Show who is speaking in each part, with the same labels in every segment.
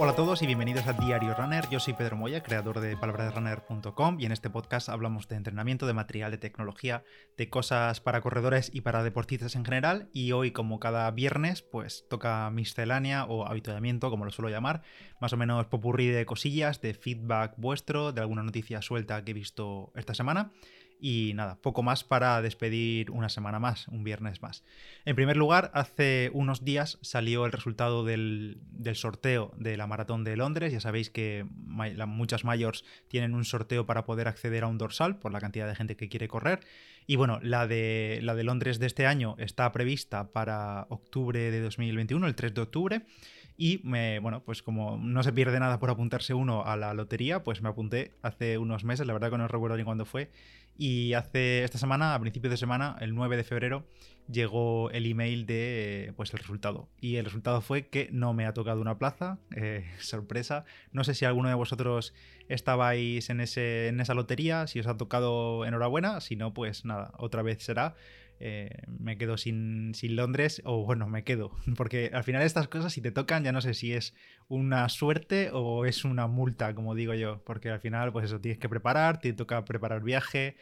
Speaker 1: Hola a todos y bienvenidos a Diario Runner. Yo soy Pedro Moya, creador de palabrasrunner.com y en este podcast hablamos de entrenamiento, de material, de tecnología, de cosas para corredores y para deportistas en general. Y hoy, como cada viernes, pues toca miscelánea o habituamiento, como lo suelo llamar, más o menos popurrí de cosillas, de feedback vuestro, de alguna noticia suelta que he visto esta semana. Y nada, poco más para despedir una semana más, un viernes más. En primer lugar, hace unos días salió el resultado del, sorteo de la maratón de Londres. Ya sabéis que muchas mayors tienen un sorteo para poder acceder a un dorsal por la cantidad de gente que quiere correr. Y bueno, la de, la de Londres de este año está prevista para octubre de 2021, el 3 de octubre. Y me, bueno, pues como no se pierde nada por apuntarse uno a la lotería, pues me apunté hace unos meses, la verdad que no recuerdo ni cuándo fue. Y hace esta semana, a principios de semana, el 9 de febrero, llegó el email de pues el resultado. Y el resultado fue que no me ha tocado una plaza. Eh, sorpresa. No sé si alguno de vosotros estabais en, ese, en esa lotería. Si os ha tocado, enhorabuena. Si no, pues nada, otra vez será. Eh, me quedo sin, sin, Londres o bueno, me quedo. Porque al final estas cosas, si te tocan, ya no sé si es una suerte o es una multa, como digo yo. Porque al final, pues eso, tienes que preparar, te toca preparar viaje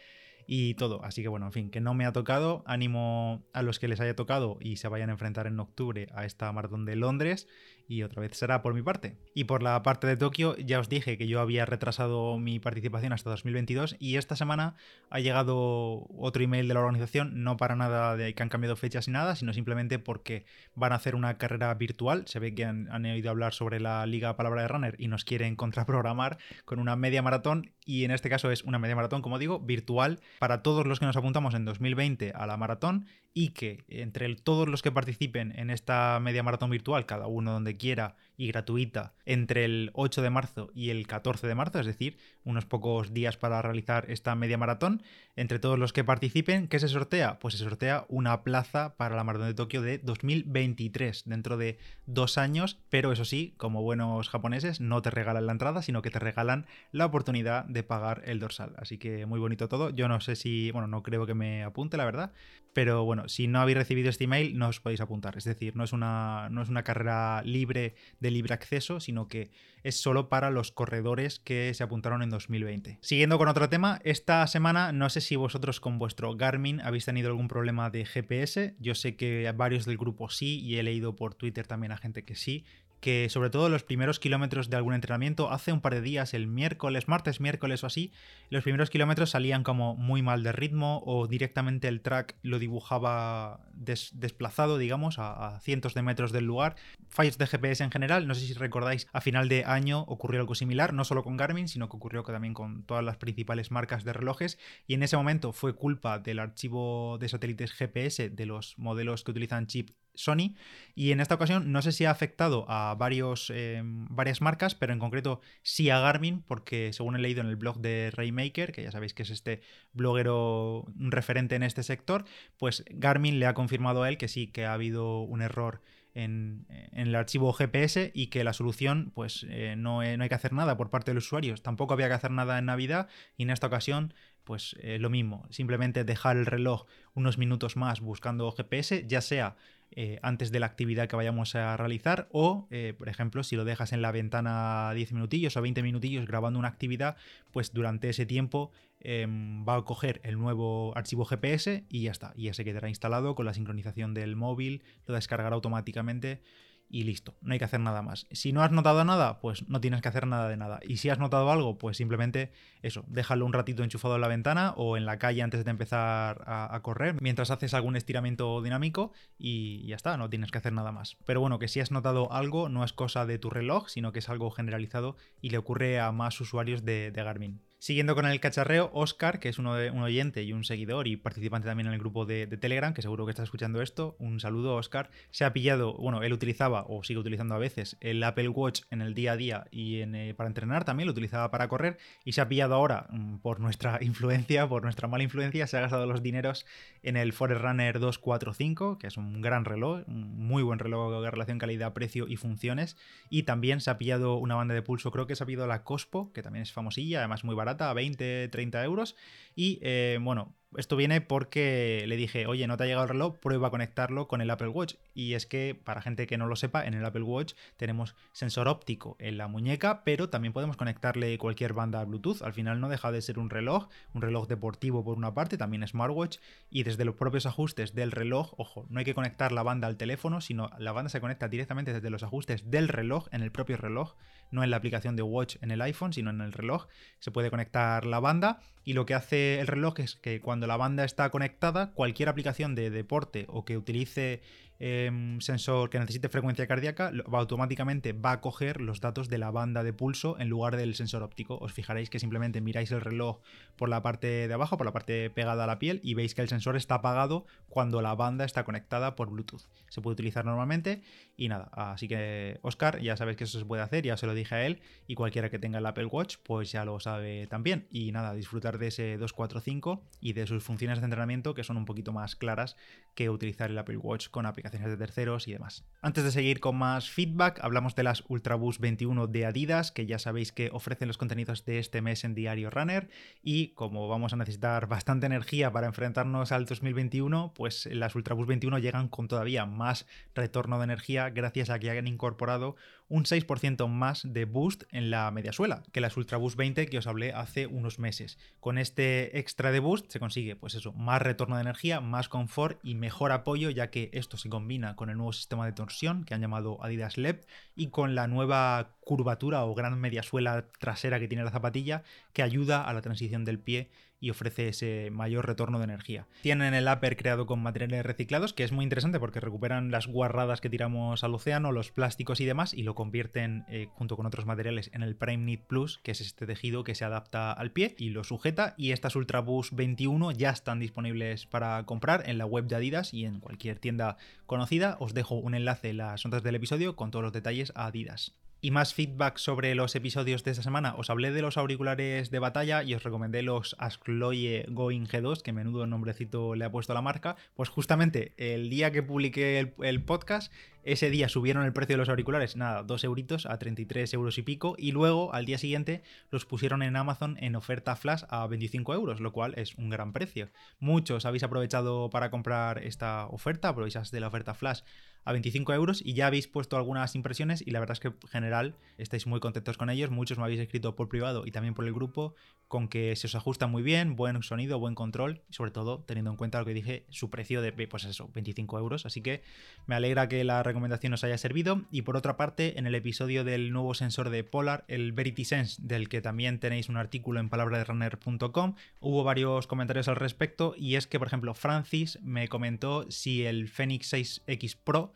Speaker 1: y todo. Así que bueno, en fin, que no me ha tocado. Ánimo a los que les haya tocado y se vayan a enfrentar en octubre a esta maratón de Londres. Y otra vez será por mi parte. Y por la parte de Tokio, ya os dije que yo había retrasado mi participación hasta 2022 y esta semana ha llegado otro email de la organización, no para nada de que han cambiado fechas ni nada, sino simplemente porque van a hacer una carrera virtual. Se ve que han, oído hablar sobre la Liga Palabra de Runner y nos quieren contraprogramar con una media maratón y en este caso es una media maratón, como digo, virtual para todos los que nos apuntamos en 2020 a la maratón y que entre todos los que participen en esta media maratón virtual, cada uno donde quiera y gratuita, entre el 8 de marzo y el 14 de marzo, es decir, unos pocos días para realizar esta media maratón, entre todos los que participen, ¿qué se sortea? Pues se sortea una plaza para la maratón de Tokio de 2023, dentro de dos años, pero eso sí, como buenos japoneses, no te regalan la entrada, sino que te regalan la oportunidad de pagar el dorsal. Así que muy bonito todo. Yo no sé si, bueno, no creo que me apunte, la verdad, pero bueno, si no habéis recibido este email, no os podéis apuntar. Es decir, no es una, no es una carrera libre de libre acceso, sino que es solo para los corredores que se apuntaron en 2020. Siguiendo con otro tema, esta semana no sé si vosotros con vuestro Garmin habéis tenido algún problema de GPS. Yo sé que varios del grupo sí y he leído por Twitter también a gente que sí que sobre todo los primeros kilómetros de algún entrenamiento, hace un par de días, el miércoles, martes, miércoles o así, los primeros kilómetros salían como muy mal de ritmo o directamente el track lo dibujaba desplazado, digamos, a, cientos de metros del lugar. Fallos de GPS en general, no sé si recordáis, a final de año ocurrió algo similar, no solo con Garmin, sino que ocurrió también con todas las principales marcas de relojes y en ese momento fue culpa del archivo de satélites GPS de los modelos que utilizan chip Sony. Y en esta ocasión no sé si ha afectado a varios, eh, varias marcas, pero en concreto sí a Garmin, porque según he leído en el blog de Raymaker, que ya sabéis que es este bloguero referente en este sector, pues Garmin le ha confirmado a él que sí, que ha habido un error en, el archivo GPS y que la solución, pues eh, no, no, hay que hacer nada por parte de los usuarios. Tampoco había que hacer nada en Navidad y en esta ocasión pues eh, lo mismo, simplemente dejar el reloj unos minutos más buscando GPS, ya sea eh, antes de la actividad que vayamos a realizar o, eh, por ejemplo, si lo dejas en la ventana 10 minutillos o 20 minutillos grabando una actividad, pues durante ese tiempo em, va a coger el nuevo archivo GPS y ya está, y ya se quedará instalado con la sincronización del móvil, lo descargará automáticamente y listo, no hay que hacer nada más. Si no has notado nada, pues no tienes que hacer nada de nada. Y si has notado algo, pues simplemente eso, déjalo un ratito enchufado en la ventana o en la calle antes de empezar a, correr, mientras haces algún estiramiento dinámico y ya está, no tienes que hacer nada más. Pero bueno, que si has notado algo, no es cosa de tu reloj, sino que es algo generalizado y le ocurre a más usuarios de Garmin. Siguiendo con el cacharreo, Oscar, que es uno de, un oyente y un seguidor y participante también en el grupo de, Telegram, que seguro que está escuchando esto, un saludo, Oscar. Se ha pillado, bueno, él utilizaba o sigue utilizando a veces el Apple Watch en el día a día y eh, para entrenar también, lo utilizaba para correr y se ha pillado ahora, mm, por nuestra influencia, por nuestra mala influencia, se ha gastado los dineros en el Forerunner 245, que es un gran reloj, un muy buen reloj de relación calidad-precio y funciones. Y también se ha pillado una banda de pulso, creo que se ha pillado la Cospo, que también es famosilla, además muy barata a 20, 30 euros. Y eh, bueno, Esto viene porque le dije, oye, no te ha llegado el reloj, prueba a conectarlo con el Apple Watch. Y es que, para gente que no lo sepa, en el Apple Watch tenemos sensor óptico en la muñeca, pero también podemos conectarle cualquier banda Bluetooth. Al final no deja de ser un reloj, un reloj deportivo por una parte, también smartwatch. Y desde los propios ajustes del reloj, ojo, no hay que conectar la banda al teléfono, sino la banda se conecta directamente desde los ajustes del reloj, en el propio reloj, no en la aplicación de Watch en el iPhone, sino en el reloj. Se puede conectar la banda y lo que hace el reloj es que cuando la banda está conectada, cualquier aplicación de deporte o que utilice Em, sensor que necesite frecuencia cardíaca, automáticamente va a coger los datos de la banda de pulso en lugar del sensor óptico. Os fijaréis que simplemente miráis el reloj por la parte de abajo, por la parte pegada a la piel, y veis que el sensor está apagado cuando la banda está conectada por Bluetooth. Se puede utilizar normalmente y nada. Así que, Oscar, ya sabéis que eso se puede hacer, ya se lo dije a él, y cualquiera que tenga el Apple Watch, pues ya lo sabe también. Y nada, disfrutar de ese 245 y de sus funciones de entrenamiento que son un poquito más claras que utilizar el Apple Watch con de terceros y demás. Antes de seguir con más feedback, hablamos de las Ultraboost 21 de Adidas, que ya sabéis que ofrecen los contenidos de este mes en Diario Runner y como vamos a necesitar bastante energía para enfrentarnos al 2021, pues las Ultraboost 21 llegan con todavía más retorno de energía gracias a que hayan incorporado un 6% más de boost en la media suela que las Ultraboost 20 que os hablé hace unos meses. Con este extra de boost se consigue, pues eso, más retorno de energía, más confort y mejor apoyo, ya que esto se combina con el nuevo sistema de torsión que han llamado Adidas LEP y con la nueva curvatura o gran media suela trasera que tiene la zapatilla que ayuda a la transición del pie y ofrece ese mayor retorno de energía. Tienen el upper creado con materiales reciclados, que es muy interesante porque recuperan las guarradas que tiramos al océano, los plásticos y demás, y lo convierten eh, junto con otros materiales en el Prime Knit Plus, que es este tejido que se adapta al pie y lo sujeta. Y estas Ultraboost 21 ya están disponibles para comprar en la web de Adidas y en cualquier tienda conocida. Os dejo un enlace en las notas del episodio con todos los detalles a Adidas y más feedback sobre los episodios de esta semana. Os hablé de los auriculares de batalla y os recomendé los Askloye Going G2, que menudo nombrecito le ha puesto a la marca. Pues justamente el día que publiqué el, el, podcast, ese día subieron el precio de los auriculares, nada, 2 euritos a 33 euros y pico, y luego al día siguiente los pusieron en Amazon en oferta flash a 25 euros, lo cual es un gran precio. Muchos habéis aprovechado para comprar esta oferta, aprovecháis de la oferta flash a 25 euros y ya habéis puesto algunas impresiones y la verdad es que en general estáis muy contentos con ellos. Muchos me habéis escrito por privado y también por el grupo con que se os ajusta muy bien, buen sonido, buen control y sobre todo teniendo en cuenta lo que dije, su precio de pues eso, 25 euros. Así que me alegra que la recomendación os haya servido. Y por otra parte, en el episodio del nuevo sensor de Polar, el Verity Sense, del que también tenéis un artículo en palabraderunner.com, hubo varios comentarios al respecto y es que, por ejemplo, Francis me comentó si el Fenix 6X Pro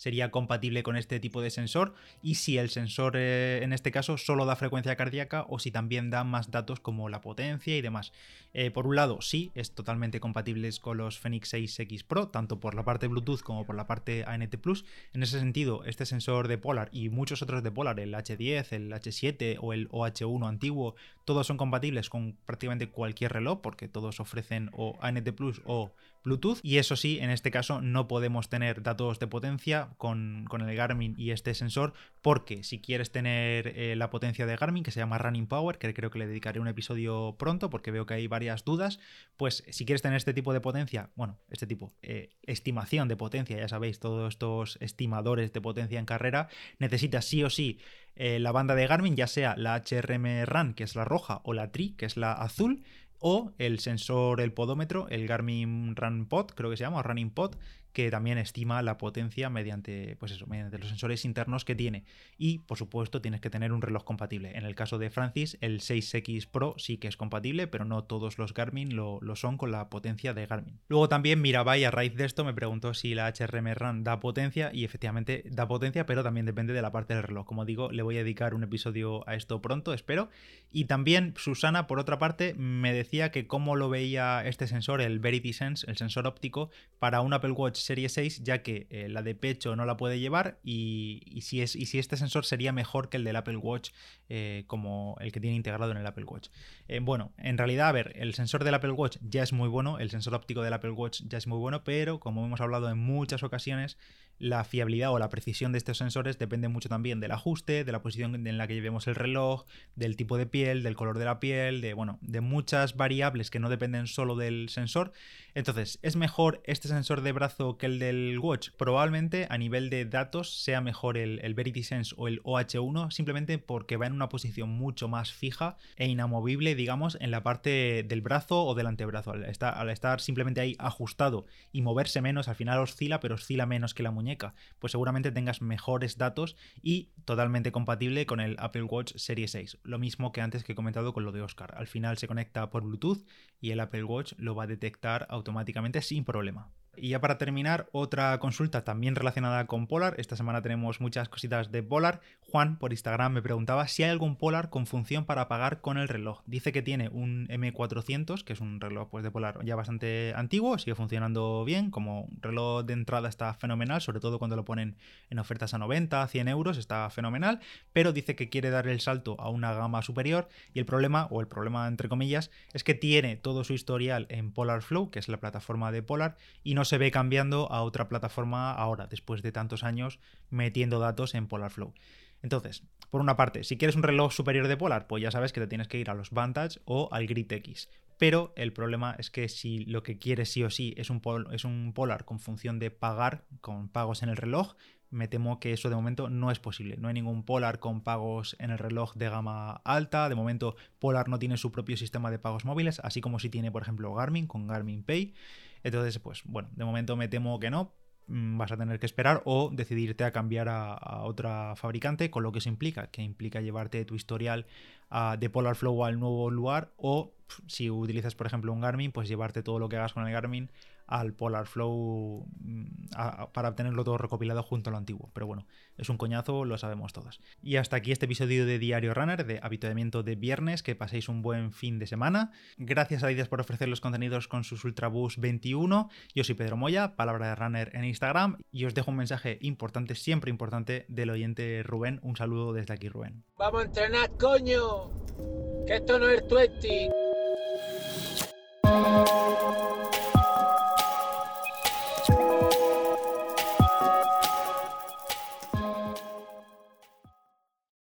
Speaker 1: sería compatible con este tipo de sensor y si el sensor eh, en este caso solo da frecuencia cardíaca o si también da más datos como la potencia y demás. Eh, por un lado, sí, es totalmente compatible con los Fenix 6X Pro, tanto por la parte Bluetooth como por la parte ANT Plus. En ese sentido, este sensor de Polar y muchos otros de Polar, el H10, el H7 o el OH1 antiguo, todos son compatibles con prácticamente cualquier reloj porque todos ofrecen o ANT Plus o Bluetooth y eso sí, en este caso no podemos tener datos de potencia con, el Garmin y este sensor porque si quieres tener eh, la potencia de Garmin que se llama Running Power, que creo que le dedicaré un episodio pronto porque veo que hay varias dudas, pues si quieres tener este tipo de potencia, bueno, este tipo, eh, estimación de potencia, ya sabéis, todos estos estimadores de potencia en carrera, necesitas sí o sí eh, la banda de Garmin, ya sea la HRM Run, que es la roja, o la Tri, que es la azul, o el sensor, el podómetro, el Garmin Run Pod, creo que se llama, Running Pod, que también estima la potencia mediante, pues eso, mediante los sensores internos que tiene. Y, por supuesto, tienes que tener un reloj compatible. En el caso de Francis, el 6X Pro sí que es compatible, pero no todos los Garmin lo, son con la potencia de Garmin. Luego también Mirabai, a raíz de esto, me preguntó si la HRM Run da potencia, y efectivamente da potencia, pero también depende de la parte del reloj. Como digo, le voy a dedicar un episodio a esto pronto, espero. Y también Susana, por otra parte, me decía que cómo lo veía este sensor, el Verity Sense, el sensor óptico, para un Apple Watch Serie 6, ya que eh, la de pecho no la puede llevar y, si es, y si este sensor sería mejor que el del Apple Watch, eh, como el que tiene integrado en el Apple Watch. Eh, bueno, en realidad, a ver, el sensor del Apple Watch ya es muy bueno, el sensor óptico del Apple Watch ya es muy bueno, pero como hemos hablado en muchas ocasiones, la fiabilidad o la precisión de estos sensores depende mucho también del ajuste, de la posición en la que llevemos el reloj, del tipo de piel, del color de la piel, de bueno, de muchas variables que no dependen solo del sensor. Entonces, ¿es mejor este sensor de brazo que el del Watch? Probablemente a nivel de datos sea mejor el, el Verity Sense o el OH1, simplemente porque va en una posición mucho más fija e inamovible, digamos, en la parte del brazo o del antebrazo. Al estar, al estar simplemente ahí ajustado y moverse menos, al final oscila, pero oscila menos que la muñeca pues seguramente tengas mejores datos y totalmente compatible con el Apple Watch Series 6. Lo mismo que antes que he comentado con lo de Oscar. Al final se conecta por Bluetooth y el Apple Watch lo va a detectar automáticamente sin problema. Y ya para terminar, otra consulta también relacionada con Polar. Esta semana tenemos muchas cositas de Polar. Juan por Instagram me preguntaba si hay algún Polar con función para pagar con el reloj. Dice que tiene un M400, que es un reloj pues, de Polar ya bastante antiguo, sigue funcionando bien. Como reloj de entrada está fenomenal, sobre todo cuando lo ponen en ofertas a 90, 100 euros, está fenomenal. Pero dice que quiere dar el salto a una gama superior y el problema, o el problema entre comillas, es que tiene todo su historial en Polar Flow, que es la plataforma de Polar, y no se ve cambiando a otra plataforma ahora, después de tantos años metiendo datos en Polarflow. Entonces, por una parte, si quieres un reloj superior de Polar, pues ya sabes que te tienes que ir a los Vantage o al Grit X. Pero el problema es que si lo que quieres sí o sí es un, es un Polar con función de pagar, con pagos en el reloj, me temo que eso de momento no es posible. No hay ningún Polar con pagos en el reloj de gama alta. De momento, Polar no tiene su propio sistema de pagos móviles, así como si tiene, por ejemplo, Garmin con Garmin Pay. Entonces, pues bueno, de momento me temo que no. Mm, vas a tener que esperar o decidirte a cambiar a, otra fabricante, con lo que eso implica, que implica llevarte tu historial de Polar Flow al nuevo lugar o si utilizas, por ejemplo, un Garmin, pues llevarte todo lo que hagas con el Garmin al Polar Flow mm, para obtenerlo todo recopilado junto a lo antiguo. Pero bueno, es un coñazo, lo sabemos todos. Y hasta aquí este episodio de Diario Runner, de habituamiento de viernes, que paséis un buen fin de semana. Gracias a Adidas por ofrecer los contenidos con sus Ultraboost 21. Yo soy Pedro Moya, palabra de runner en Instagram, y os dejo un mensaje importante, siempre importante, del oyente Rubén. Un saludo desde aquí, Rubén.
Speaker 2: Vamos a entrenar, coño, que esto no es 20. Thank you.